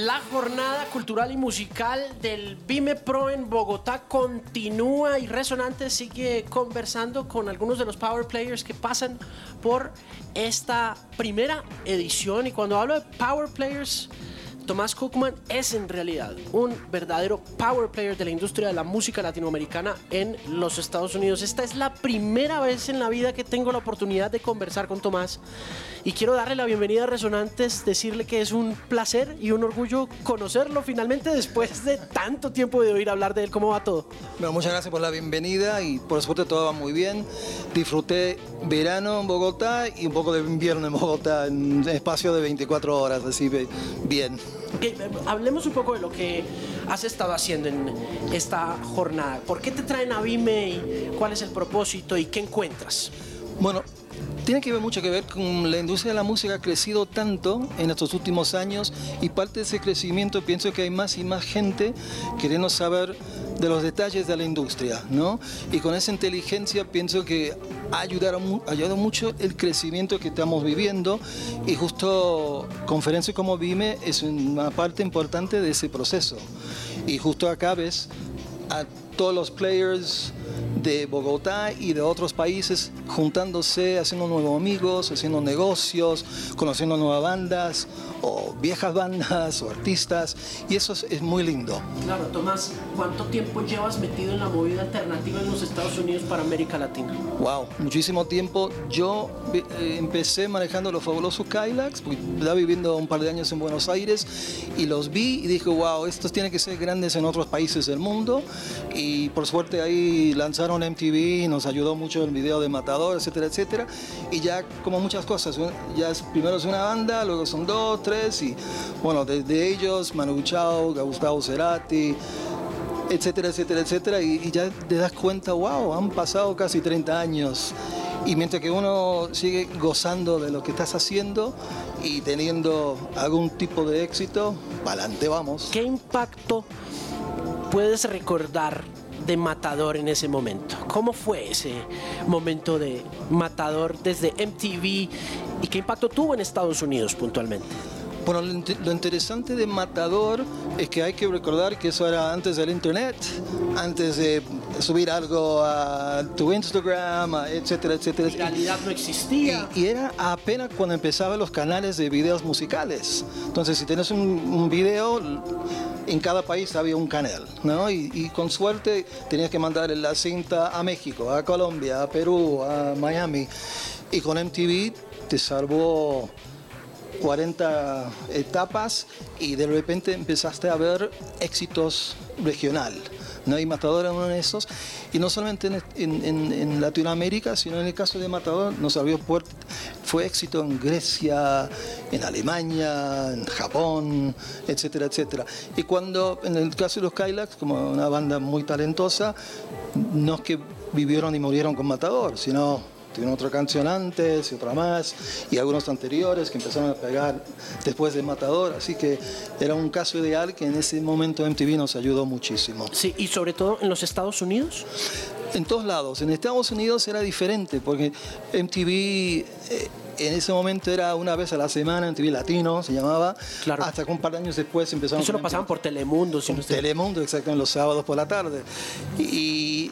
La jornada cultural y musical del Vime Pro en Bogotá continúa y Resonante sigue conversando con algunos de los Power Players que pasan por esta primera edición. Y cuando hablo de Power Players, Tomás Cookman es en realidad un verdadero power player de la industria de la música latinoamericana en los Estados Unidos. Esta es la primera vez en la vida que tengo la oportunidad de conversar con Tomás y quiero darle la bienvenida a Resonantes, decirle que es un placer y un orgullo conocerlo finalmente después de tanto tiempo de oír hablar de él. ¿Cómo va todo? Bueno, muchas gracias por la bienvenida y por suerte todo va muy bien. Disfruté verano en Bogotá y un poco de invierno en Bogotá en espacio de 24 horas, así bien. Hablemos un poco de lo que has estado haciendo en esta jornada. ¿Por qué te traen a Vime y cuál es el propósito y qué encuentras? Bueno, tiene que ver mucho que ver con la industria de la música ha crecido tanto en estos últimos años y parte de ese crecimiento pienso que hay más y más gente queriendo saber de los detalles de la industria, ¿no? Y con esa inteligencia pienso que ha ayudado, mucho el crecimiento que estamos viviendo y justo conferencias como Vime es una parte importante de ese proceso. Y justo acá ves a todos los players de Bogotá y de otros países juntándose, haciendo nuevos amigos, haciendo negocios, conociendo nuevas bandas o viejas bandas o artistas y eso es, muy lindo. Claro, Tomás, ¿cuánto tiempo llevas metido en la movida alternativa en los Estados Unidos para América Latina? Wow, muchísimo tiempo. Yo eh, empecé manejando los fabulosos Kylax, porque estaba viviendo un par de años en Buenos Aires y los vi y dije, wow, estos tienen que ser grandes en otros países del mundo y por suerte ahí lanzaron MTV, nos ayudó mucho el video de Matador, etcétera, etcétera. Y ya como muchas cosas, ya primero es una banda, luego son dos, tres y bueno, desde ellos Manu Chao, Gustavo Cerati, etcétera, etcétera, etcétera. Y, y, ya te das cuenta, wow, han pasado casi 30 años. Y mientras que uno sigue gozando de lo que estás haciendo y teniendo algún tipo de éxito, adelante vamos. ¿Qué impacto puedes recordar de Matador en ese momento? ¿Cómo fue ese momento de Matador desde MTV y qué impacto tuvo en Estados Unidos puntualmente? Bueno, lo interesante de Matador es que hay que recordar que eso era antes del internet, antes de subir algo a tu Instagram, etcétera, etcétera. En realidad no existía. Y, era apenas cuando empezaban los canales de videos musicales. Entonces, si tienes un, un video, en cada país había un canal, ¿no? Y, con suerte tenías que mandar la cinta a México, a Colombia, a Perú, a Miami. Y con MTV te salvó 40 etapas y de repente empezaste a ver éxitos regional. ¿No? hay Matador en uno de esos. Y no solamente en, Latinoamérica, sino en el caso de Matador nos abrió puertas. Fue éxito en Grecia, en Alemania, en Japón, etcétera, etcétera. Y cuando, en el caso de los Kylax, como una banda muy talentosa, no es que vivieron y murieron con Matador, sino Tuvieron otra canción antes y otra más, y algunos anteriores que empezaron a pegar después de Matador, así que era un caso ideal que en ese momento MTV nos ayudó muchísimo. Sí, y sobre todo en los Estados Unidos. En todos lados. En Estados Unidos era diferente, porque MTV... Eh, en ese momento era una vez a la semana en TV Latino, se llamaba. Claro. Hasta que un par de años después empezaron. Eso lo pasaban por Telemundo, si no Telemundo, exacto, en los sábados por la tarde. Y,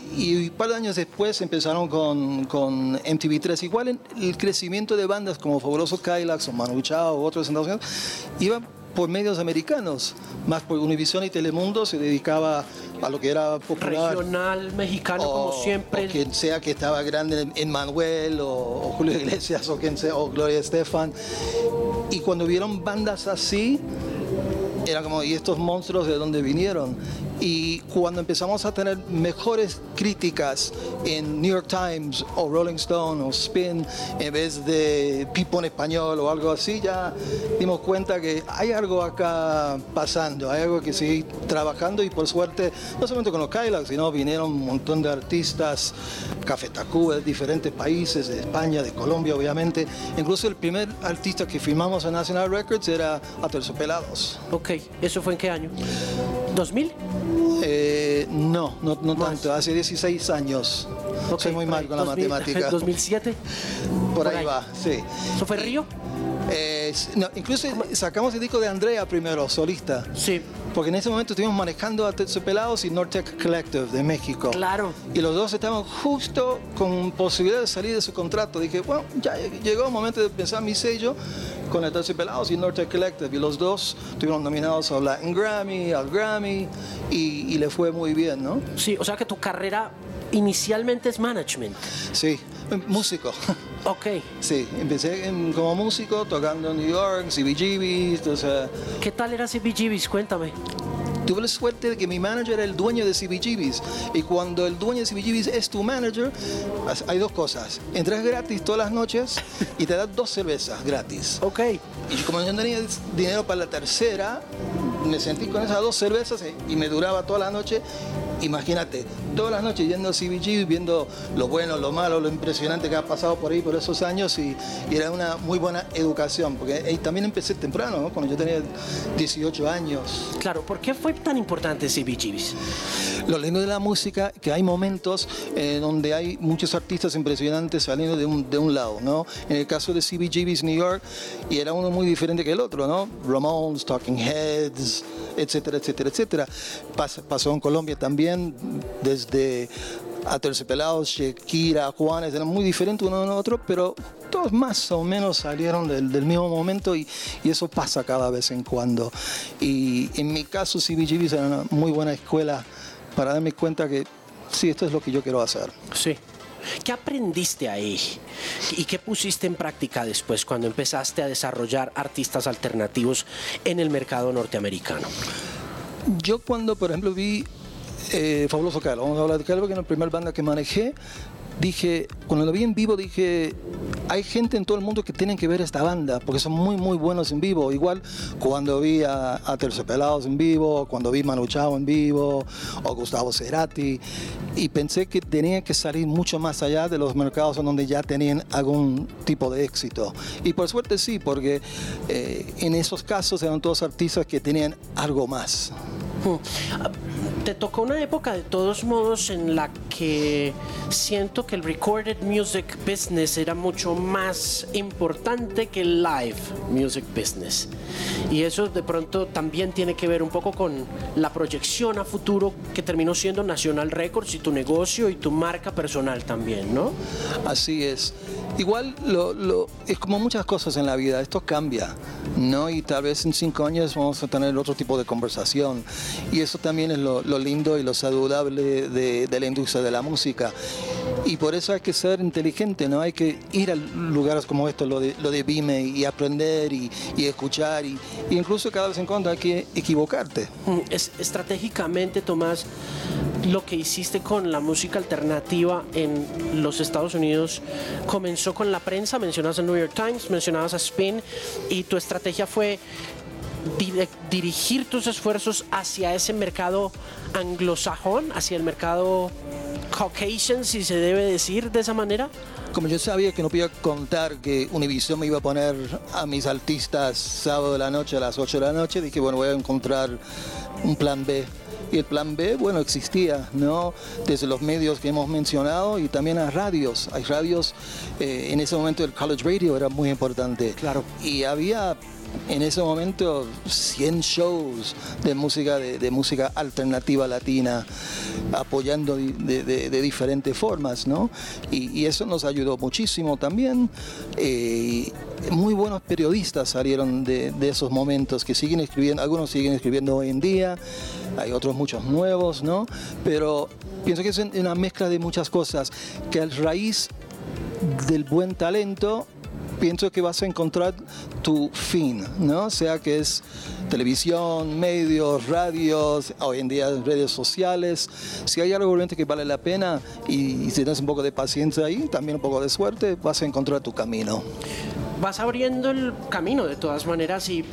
un par de años después empezaron con, con MTV3. Igual el crecimiento de bandas como Fabuloso Kylax o Manu Chao o otros en Estados Unidos iba por medios americanos, más por Univision y Telemundo se dedicaba a lo que era popular. Regional mexicano, como siempre. O quien sea que estaba grande en Manuel o, Julio Iglesias o quien sea, o Gloria Estefan. Y cuando vieron bandas así, era como, ¿y estos monstruos de dónde vinieron? Y cuando empezamos a tener mejores críticas en New York Times o Rolling Stone o Spin en vez de People en español o algo así, ya dimos cuenta que hay algo acá pasando, hay algo que sigue trabajando y por suerte, no solamente con los Kylax, sino vinieron un montón de artistas, Café Tacuba de diferentes países, de España, de Colombia obviamente. Incluso el primer artista que firmamos en National Records era Pelados. Ok, ¿eso fue en qué año? ¿2000? No, no, no tanto, hace 16 años. Ok, Soy muy mal con la 2000, matemática. 2007. Por, por ahí, ahí. va, sí. ¿Eso fue Río? Eh, no, incluso sacamos el disco de Andrea primero, solista. Sí, Porque en ese momento estuvimos manejando a Terciopelados y Nortec Collective de México. claro. Y los dos estaban justo con posibilidad de salir de su contrato. Dije, bueno, ya llegó el momento de pensar mi sello con el Terciopelados y Nortec Collective. Y los dos estuvieron nominados al Latin Grammy, al Grammy, y, y le fue muy bien, ¿no? Sí, o sea que tu carrera inicialmente es management. Sí, músico. Ok. Sí, empecé en- como músico tocando en New York, CBGBs, o sea, ¿Qué tal era CBGBs? Cuéntame. tuve la suerte de que mi manager era el dueño de CBGBs y cuando el dueño de CBGBs es tu manager, hay dos cosas, entras gratis todas las noches y te das dos cervezas gratis. Ok. Y como yo no tenía dinero para la tercera, me sentí con esas dos cervezas y me duraba toda la noche. Imagínate, todas las noches yendo a CBG, viendo lo bueno, lo malo, lo impresionante que ha pasado por ahí por esos años y, y era una muy buena educación, porque ahí también empecé temprano, ¿no? cuando yo tenía 18 años. Claro, ¿por qué fue tan importante CBGBs? Lo lindo de la música, que hay momentos eh, donde hay muchos artistas impresionantes saliendo de un, de un lado, ¿no? En el caso de CBGB's New York, y era uno muy diferente que el otro, ¿no? Ramones, Talking Heads, etcétera, etcétera, etcétera. Pas- pasó en Colombia también, desde Aterciopelados, Shakira, Juanes, eran muy diferentes uno del otro, pero todos más o menos salieron del, del mismo momento y, y eso pasa cada vez en cuando. Y en mi caso, CBGB's era una muy buena escuela para darme cuenta que sí, esto es lo que yo quiero hacer. Sí. ¿Qué aprendiste ahí? ¿Y qué pusiste en práctica después cuando empezaste a desarrollar artistas alternativos en el mercado norteamericano? Yo cuando, por ejemplo, vi eh, Fabuloso Carlos, vamos a hablar de Carlos, que era la primera banda que manejé, dije, cuando lo vi en vivo, dije, hay gente en todo el mundo que tienen que ver esta banda, porque son muy, muy buenos en vivo. Igual cuando vi a, a Terciopelados en vivo, cuando vi Manu Chao en vivo, o Gustavo Cerati, y pensé que tenía que salir mucho más allá de los mercados en donde ya tenían algún tipo de éxito. Y por suerte sí, porque eh, en esos casos eran todos artistas que tenían algo más. Te tocó una época de todos modos en la que siento que el recorded music business era mucho más importante que el live music business. Y eso de pronto también tiene que ver un poco con la proyección a futuro que terminó siendo National Records y tu negocio y tu marca personal también, ¿no? Así es. Igual lo, lo- es como muchas cosas en la vida, esto cambia, ¿no? Y tal vez en cinco años vamos a tener otro tipo de conversación. Y eso también es lo, lindo y lo saludable de la industria de la música. Y por eso hay que ser inteligente, ¿no? Hay que ir a lugares como esto, lo de, lo de Vime, y aprender y, y escuchar. Y, incluso cada vez en cuando hay que equivocarte. Mm, Es, estratégicamente, Tomás, lo que hiciste con la música alternativa en los Estados Unidos comenzó con la prensa, mencionabas el New York Times, mencionabas a Spin, y tu estrategia fue dirigir tus esfuerzos hacia ese mercado anglosajón, hacia el mercado Caucasian, si se debe decir de esa manera. Como yo sabía que no podía contar que Univision me iba a poner a mis artistas sábado de la noche a las 8 de la noche, dije, bueno, voy a encontrar un plan B. Y el plan B, bueno, existía, ¿no? Desde los medios que hemos mencionado y también a radios. Hay radios, eh, en ese momento el College Radio era muy importante. Claro. Y había en ese momento 100 shows de música, de, de música alternativa latina, apoyando de, de- de diferentes formas, ¿no? Y, y eso nos ayudó muchísimo también. Eh, muy buenos periodistas salieron de esos momentos que siguen escribiendo, algunos siguen escribiendo hoy en día, hay otros muchos nuevos, ¿no? Pero pienso que es una mezcla de muchas cosas, que al raíz del buen talento pienso que vas a encontrar tu fin, ¿no? Sea que es televisión, medios, radios, hoy en día redes sociales. Si hay algo realmente que vale la pena y, y si tienes un poco de paciencia ahí, también un poco de suerte, vas a encontrar tu camino. vas abriendo el camino de todas maneras y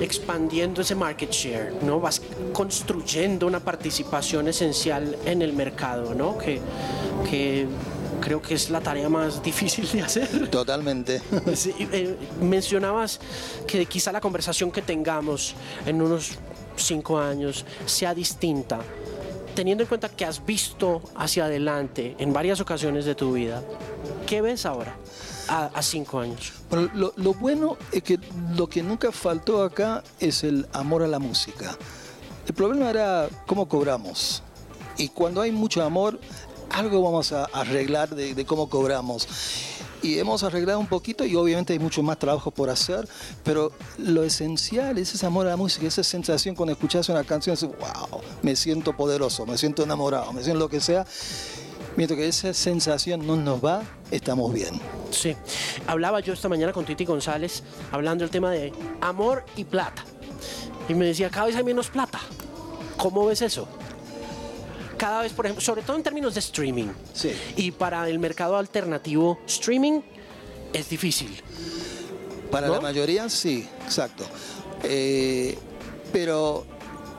expandiendo ese market share, ¿no? Vas construyendo una participación esencial en el mercado, ¿no? Que, que creo que es la tarea más difícil de hacer. Totalmente. Sí, eh, mencionabas que quizá la conversación que tengamos en unos cinco años sea distinta teniendo en cuenta que has visto hacia adelante en varias ocasiones de tu vida, ¿qué ves ahora a, cinco años? Bueno, lo, lo, bueno es que lo que nunca faltó acá es el amor a la música. El problema era cómo cobramos. Y cuando hay mucho amor, algo vamos a arreglar de, cómo cobramos y hemos arreglado un poquito y obviamente hay mucho más trabajo por hacer, pero lo esencial es ese amor a la música, esa sensación cuando escuchas una canción, es, wow, me siento poderoso, me siento enamorado, me siento lo que sea. Mientras que esa sensación no nos va, estamos bien. Sí, hablaba yo esta mañana con Titi González hablando del tema de amor y plata. Y me decía, cada vez hay menos plata. ¿Cómo ves eso? Cada vez, por ejemplo, sobre todo en términos de streaming. Sí. Y para el mercado alternativo, streaming es difícil. Para la mayoría, sí, exacto. Eh, pero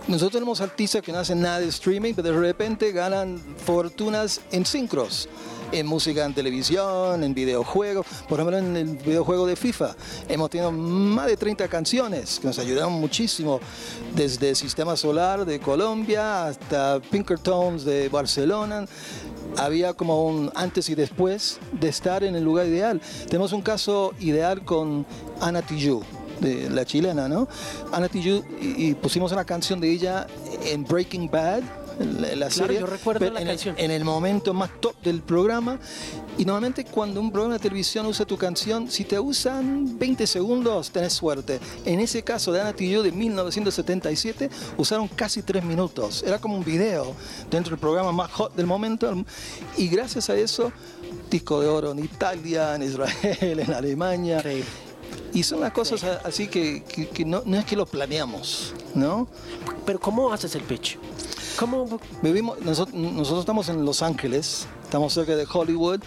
nosotros tenemos artistas que no hacen nada de streaming, pero de repente ganan fortunas en sincros en música en televisión, en videojuegos. Por ejemplo, en el videojuego de FIFA hemos tenido más de 30 canciones que nos ayudaron muchísimo, desde Sistema Solar de Colombia hasta Pinkertones de Barcelona había como un antes y después de estar en el lugar ideal. Tenemos un caso ideal con Ana Tijoux, de la chilena, ¿no? Ana Tijoux, y pusimos una canción de ella en Breaking Bad, en la serie. Yo recuerdo la en, canción. El, en el momento más top del programa. Y normalmente cuando un programa de televisión usa tu canción, si te usan 20 segundos, tenés suerte. En ese caso de Ana Tillo de 1977, usaron casi 3 minutos. Era como un video dentro del programa más hot del momento. Y gracias a eso, disco de oro en Italia, en Israel, en Alemania. Y son las cosas así que, que, no, no, es que lo planeamos, ¿no? Pero ¿cómo haces el pitch? ¿Cómo? Vivimos, nosotros, nosotros estamos en Los Ángeles, estamos cerca de Hollywood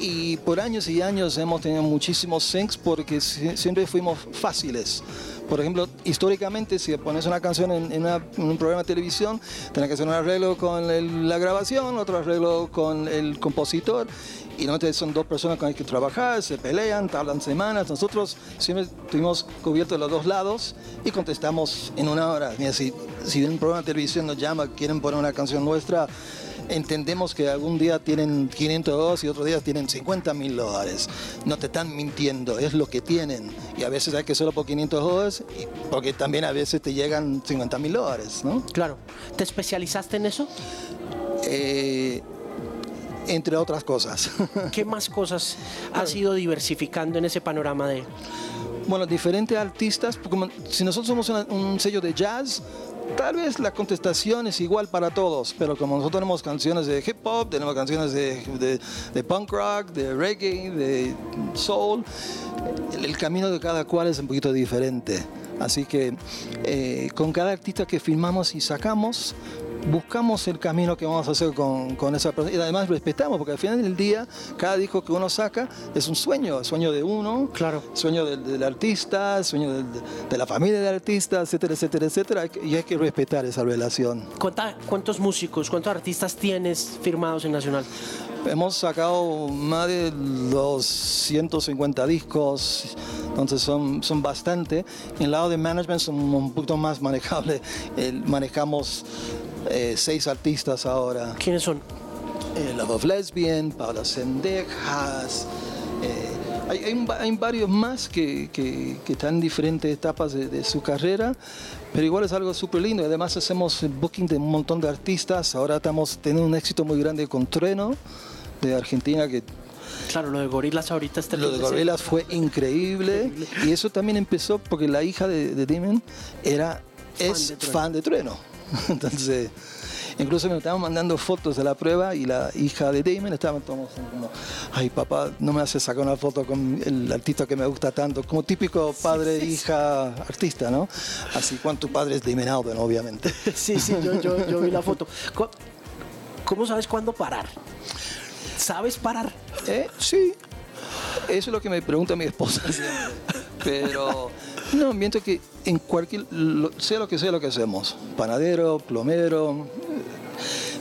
y por años y años hemos tenido muchísimos syncs porque siempre fuimos fáciles. Por ejemplo, históricamente, si pones una canción en, un programa de televisión, tienes que hacer un arreglo con la grabación, otro arreglo con el compositor, y normalmente son dos personas con las que trabajar, se pelean, tardan semanas. Nosotros siempre tuvimos cubierto los dos lados y contestamos en una hora. Mira, si, si un programa de televisión nos llama, quieren poner una canción nuestra, entendemos que algún día tienen 500 dólares y otro día tienen 50 mil dólares. No te están mintiendo, es lo que tienen. Y a veces hay que solo por 500 dólares, porque también a veces te llegan 50 mil dólares, ¿no? Claro. ¿Te especializaste en eso? Eh, entre otras cosas. ¿Qué más cosas has ido diversificando en ese panorama de...? Bueno, diferentes artistas, si nosotros somos un sello de jazz, tal vez la contestación es igual para todos, pero como nosotros tenemos canciones de hip hop, tenemos canciones de, de, punk rock, de reggae, de soul, el, camino de cada cual es un poquito diferente. Así que eh, con cada artista que filmamos y sacamos, buscamos el camino que vamos a hacer con, con, esa persona y además respetamos, porque al final del día, cada disco que uno saca es un sueño, sueño de uno, claro. sueño del, artista, sueño de la familia del artista, etcétera, etcétera, etcétera, y hay que respetar esa relación. ¿Cuántos músicos, cuántos artistas tienes firmados en Nacional? Hemos sacado más de 250 discos, entonces son, son bastante. En el lado de management son un poquito más manejables. manejamos eh, seis artistas ahora. ¿Quiénes son? Eh, Love of Lesbian, Paula Sendejas. Eh, hay, hay, varios más que, que, están en diferentes etapas de, su carrera, pero igual es algo súper lindo. Además hacemos booking de un montón de artistas. Ahora estamos teniendo un éxito muy grande con Trueno de Argentina que Claro, lo de Gorilas ahorita está Lo de Gorilas fue increíble, y eso también empezó porque la hija de, de Demon era, es fan de Trueno. Entonces, incluso me estaban mandando fotos de la prueba y la hija de Damon estaba como, ay papá, no me hace sacar una foto con el artista que me gusta tanto, como típico padre, hija, artista, ¿no? Así, cuando tu padre es Damon Albarn, obviamente. Sí, sí, yo, yo, yo vi la foto. ¿Cómo sabes cuándo parar? ¿Sabes parar? ¿Eh? Sí. Eso es lo que me pregunta mi esposa Pero no, mientras que en cualquier, sea lo que sea lo que hacemos, panadero, plomero,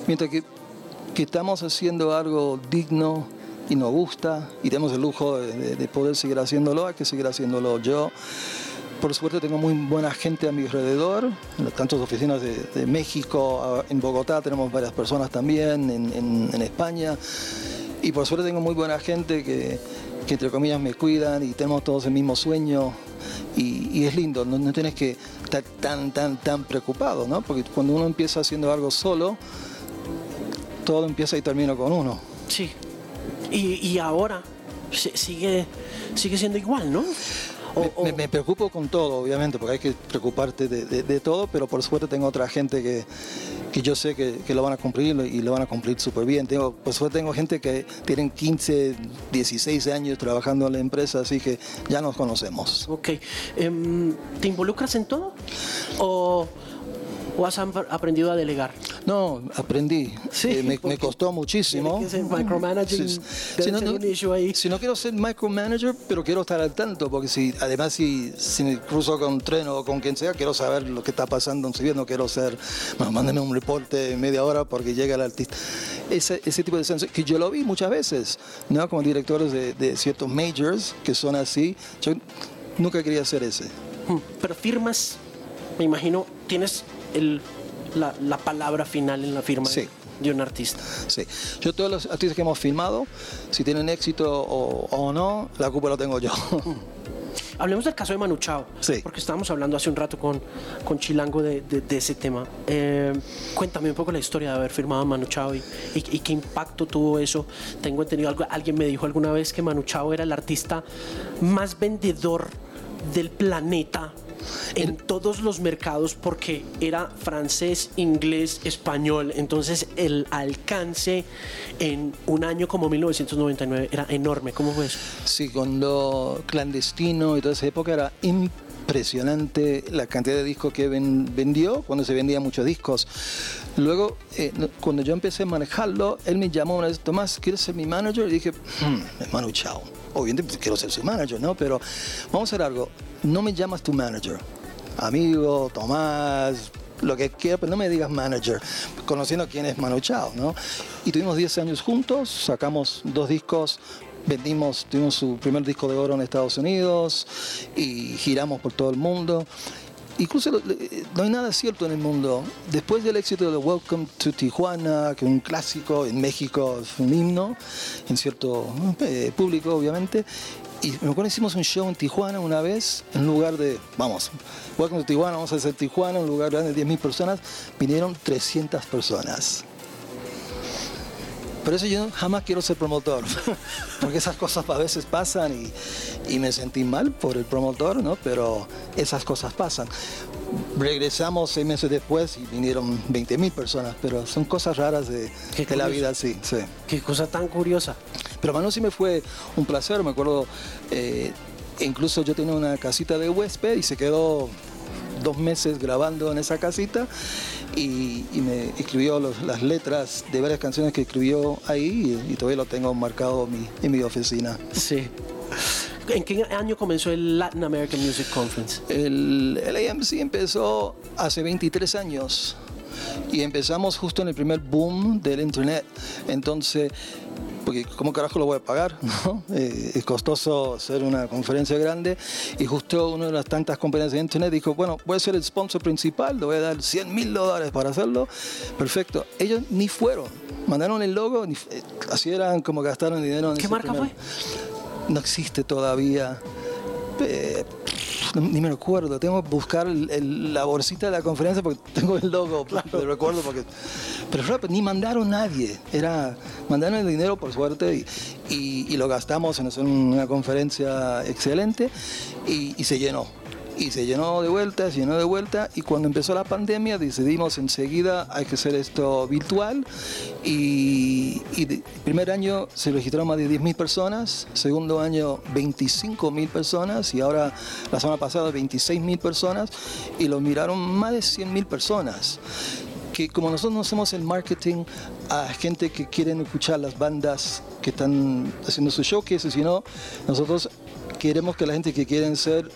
mientras que, que estamos haciendo algo digno y nos gusta y tenemos el lujo de, poder seguir haciéndolo, hay que seguir haciéndolo yo. por suerte tengo muy buena gente a mi alrededor, tantas oficinas de, México, en Bogotá tenemos varias personas también, en, España, y por suerte tengo muy buena gente que, entre comillas me cuidan y tenemos todos el mismo sueño, y, es lindo, no, no, tienes que estar tan, tan, tan preocupado, ¿no? Porque cuando uno empieza haciendo algo solo, todo empieza y termina con uno. Sí, y, y ahora sigue, sigue siendo igual, ¿no? Me, preocupo con todo, obviamente, porque hay que preocuparte de, todo, pero por suerte tengo otra gente que, que yo sé que, que, lo van a cumplir y lo van a cumplir súper bien. Tengo, por suerte tengo gente que tienen 15, 16 años trabajando en la empresa, así que ya nos conocemos. Ok. Em, ¿Te involucras en todo? ¿O ¿O has aprendido a delegar? No, aprendí. Sí, eh, me, costó muchísimo. Que micromanaging. Si, no, quiero ser micromanager, pero quiero estar al tanto, porque si además si, si me cruzo con un tren o con quien sea, quiero saber lo que está pasando en no quiero ser, bueno, mándame un reporte media hora porque llega el artista. Ese, ese tipo de sensación, que yo lo vi muchas veces, ¿no? Como directores de, de ciertos majors que son así. Yo nunca quería ser ese. Hmm, pero firmas, me imagino, tienes el, la, palabra final en la firma de, un artista. Sí, yo todos los artistas que hemos filmado, si tienen éxito o, no, la culpa la tengo yo. Hablemos del caso de Manu Chao, sí. porque estábamos hablando hace un rato con, con Chilango de, de, ese tema. Eh, cuéntame un poco la historia de haber firmado a Manu Chao y, y, qué impacto tuvo eso. Tengo entendido, algo, alguien me dijo alguna vez que Manu Chao era el artista más vendedor del planeta en todos los mercados porque era francés, inglés, español. Entonces el alcance en un año como 1999 era enorme. ¿Cómo fue eso? Sí, con lo clandestino y toda esa época era impresionante la cantidad de discos que vendió cuando se vendían muchos discos. Luego, eh, cuando yo empecé a manejarlo, él me llamó una vez, Tomás, ¿quieres ser mi manager? Y dije, hmm, hermano, chao. Obviamente quiero ser su manager, ¿no? Pero vamos a hacer algo no me llamas tu manager. Amigo, Tomás, lo que quieras, pero no me digas manager, conociendo quién es Manu Chao, ¿no? Y tuvimos 10 años juntos, sacamos dos discos, vendimos, tuvimos su primer disco de oro en Estados Unidos y giramos por todo el mundo. Incluso no hay nada cierto en el mundo. Después del éxito de Welcome to Tijuana, que es un clásico en México, es un himno, en cierto eh, público obviamente, y me acuerdo hicimos un show en Tijuana una vez, en lugar de, vamos, Welcome to Tijuana, vamos a hacer Tijuana, un lugar grande de 10.000 personas, vinieron 300 personas. Por eso yo jamás quiero ser promotor, porque esas cosas a veces pasan y, y, me sentí mal por el promotor, ¿no? Pero esas cosas pasan. Regresamos seis meses después y vinieron 20.000 personas, pero son cosas raras de, de la vida, sí, sí. Qué cosa tan curiosa. Pero Manu sí me fue un placer, me acuerdo, eh, incluso yo tenía una casita de huésped y se quedó dos meses grabando en esa casita y, me escribió las letras de varias canciones que escribió ahí y, todavía lo tengo marcado en mi, oficina. Sí. ¿En qué año comenzó el Latin American Music Conference? El, el AMC empezó hace 23 años y empezamos justo en el primer boom del internet. Entonces porque ¿cómo carajo lo voy a pagar? Eh, es costoso hacer una conferencia grande y justo una de las tantas compañías de internet dijo, bueno, voy a ser el sponsor principal, le voy a dar 100 mil dólares para hacerlo. Perfecto. Ellos ni fueron, mandaron el logo, eh, así eran como gastaron dinero. En ¿Qué marca fue? No existe todavía. Eh, ni me recuerdo, tengo que buscar la bolsita de la conferencia porque tengo el logo, claro. recuerdo porque... Pero ni mandaron nadie, era, mandaron el dinero por suerte y, lo gastamos en una conferencia excelente y se llenó y se llenó de vuelta, se llenó de vuelta y cuando empezó la pandemia decidimos enseguida hay que hacer esto virtual y, el primer año se registraron más de 10.000 personas, segundo año 25.000 personas y ahora la semana pasada 26.000 personas y lo miraron más de 100.000 personas que como nosotros no hacemos el marketing a gente que quieren escuchar las bandas que están haciendo su showcase, sino nosotros queremos que la gente que quieren ser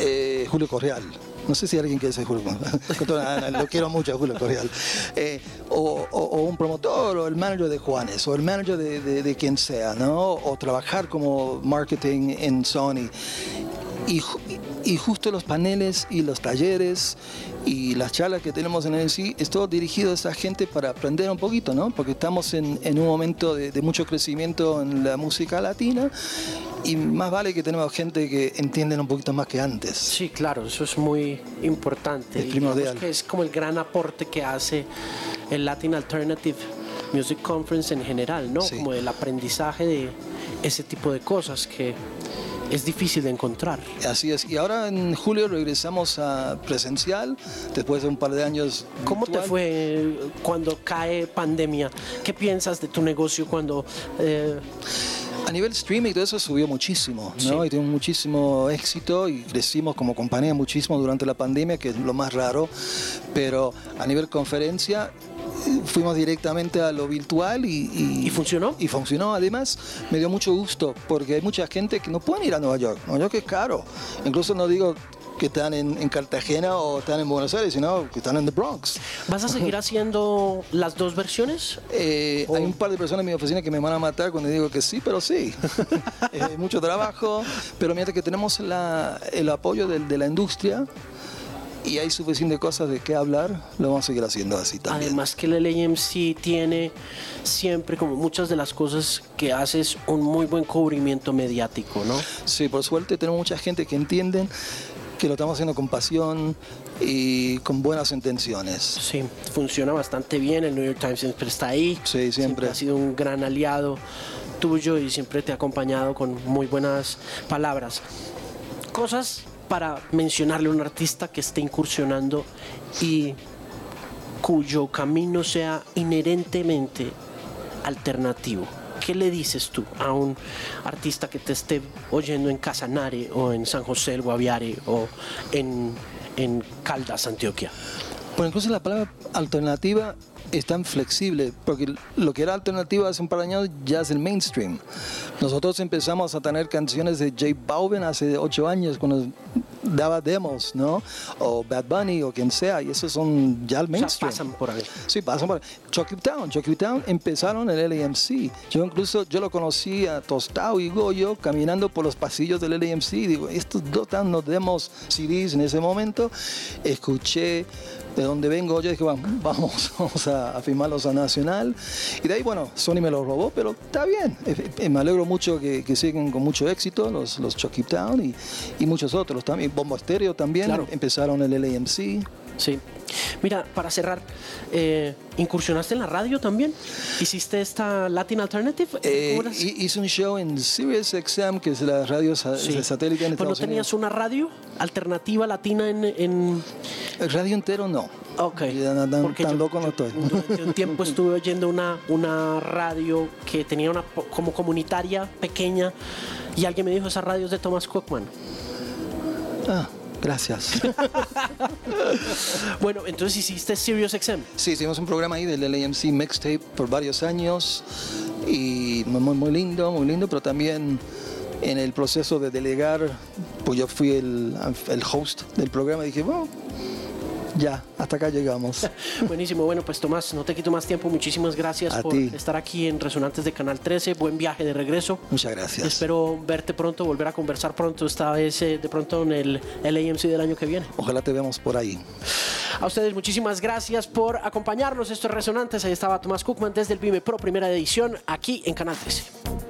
eh, Julio Correal. No sé si alguien quiere ser Julio Correal. Lo quiero mucho Julio Correal. Eh, o, un promotor, o el manager de Juanes, o el manager de, quien sea, ¿no? O trabajar como marketing en Sony. Y justo los paneles y los talleres y las charlas que tenemos en el sí es todo dirigido a esa gente para aprender un poquito, ¿no? Porque estamos en, en un momento de, de mucho crecimiento en la música latina y más vale que tenemos gente que entienden un poquito más que antes. Sí, claro, eso es muy importante. Es primordial. que es como el gran aporte que hace el Latin Alternative Music Conference en general, ¿no? Sí. Como el aprendizaje de ese tipo de cosas que es difícil de encontrar. Así es. Y ahora en julio regresamos a presencial después de un par de años. ¿Cómo te virtual. fue cuando cae pandemia? ¿Qué piensas de tu negocio cuando... eh, A nivel streaming todo eso subió muchísimo, ¿no? Sí. Y tuvimos muchísimo éxito y crecimos como compañía muchísimo durante la pandemia, que es lo más raro. Pero a nivel conferencia eh, fuimos directamente a lo virtual y, y, ¿Y funcionó? Y funcionó. Además, me dio mucho gusto porque hay mucha gente que no puede ir a Nueva York. Nueva York es caro. Incluso no digo que están en, en Cartagena o están en Buenos Aires, sino que están en the Bronx. ¿Vas a seguir haciendo las dos versiones? Eh. Hay un par de personas en mi oficina que me van a matar cuando digo que sí, pero sí. Eh, mucho trabajo, pero mientras que tenemos la- el apoyo del- de, la industria y hay suficiente cosas de qué hablar, lo vamos a seguir haciendo así también. Además que el LAMC tiene siempre, como muchas de las cosas que haces, un muy buen cubrimiento mediático, ¿no? Sí, por suerte tenemos mucha gente que entienden que lo estamos haciendo con pasión y con buenas intenciones. Sí, funciona bastante bien, el New York Times siempre está ahí. Sí, siempre. Ha sido un gran aliado tuyo y siempre te ha acompañado con muy buenas palabras. Cosas para mencionarle a un artista que esté incursionando y cuyo camino sea inherentemente alternativo. ¿Qué le dices tú a un artista que te esté oyendo en Casanare o en San José del Guaviare o en, en Caldas, Antioquia? Bueno, incluso la palabra alternativa es tan flexible, porque lo que era alternativa hace un par de años ya es el mainstream. Nosotros empezamos a tener canciones de J Balvin hace ocho años, cuando daba demos, ¿no? O Bad Bunny o quien sea, y esos son ya el O sea, mainstream. pasan por ahí. Sí, pasan por Chucky Town. Chucky Town empezaron en el LAMC. Yo incluso yo lo conocí a Tostao y Goyo caminando por los pasillos del LAMC. Digo, estos dos tan nos demos CDs en ese momento. Escuché de dónde vengo. Yo dije, "Vamos, vamos, vamos a, a firmarlos a Nacional. Y de ahí, bueno, Sony me los robó, pero está bien. Eh, eh, Me alegro mucho que, que siguen con mucho éxito los, los Chucky Town y, y muchos otros también. Bombo Estéreo también Claro. empezaron el LAMC. Sí. Mira, para cerrar, eh, ¿incursionaste en la radio también? ¿Hiciste esta Latin Alternative? Eh, hice un show en Sirius XM, que es la radio sa- Sí. satélite en Pues no Estados tenías Unidos. una radio alternativa latina en... en... El radio entero no. Ok. No, tan, Porque tan yo- loco no estoy. Un tiempo estuve oyendo una, una radio que tenía una como comunitaria pequeña y alguien me dijo, esa radio es de Thomas Cookman. Ah, gracias. Bueno, entonces hiciste Sirius XM. sí, hicimos un programa ahí del LAMC Mixtape por varios años y muy, muy lindo, muy lindo, pero también en el proceso de delegar, pues yo fui el, el host del programa y dije, bueno, ya, hasta acá llegamos. Buenísimo, bueno, pues Tomás, no te quito más tiempo. Muchísimas gracias A por ti. estar aquí en Resonantes de Canal 13. Buen viaje de regreso. Muchas gracias. Espero verte pronto, volver a conversar pronto, esta vez eh, de pronto en el LAMC del año que viene. Ojalá te veamos por ahí. A ustedes muchísimas gracias por acompañarnos. Esto es Resonantes. Ahí estaba Tomás Cookman desde el Vime Pro, primera edición, aquí en Canal 13.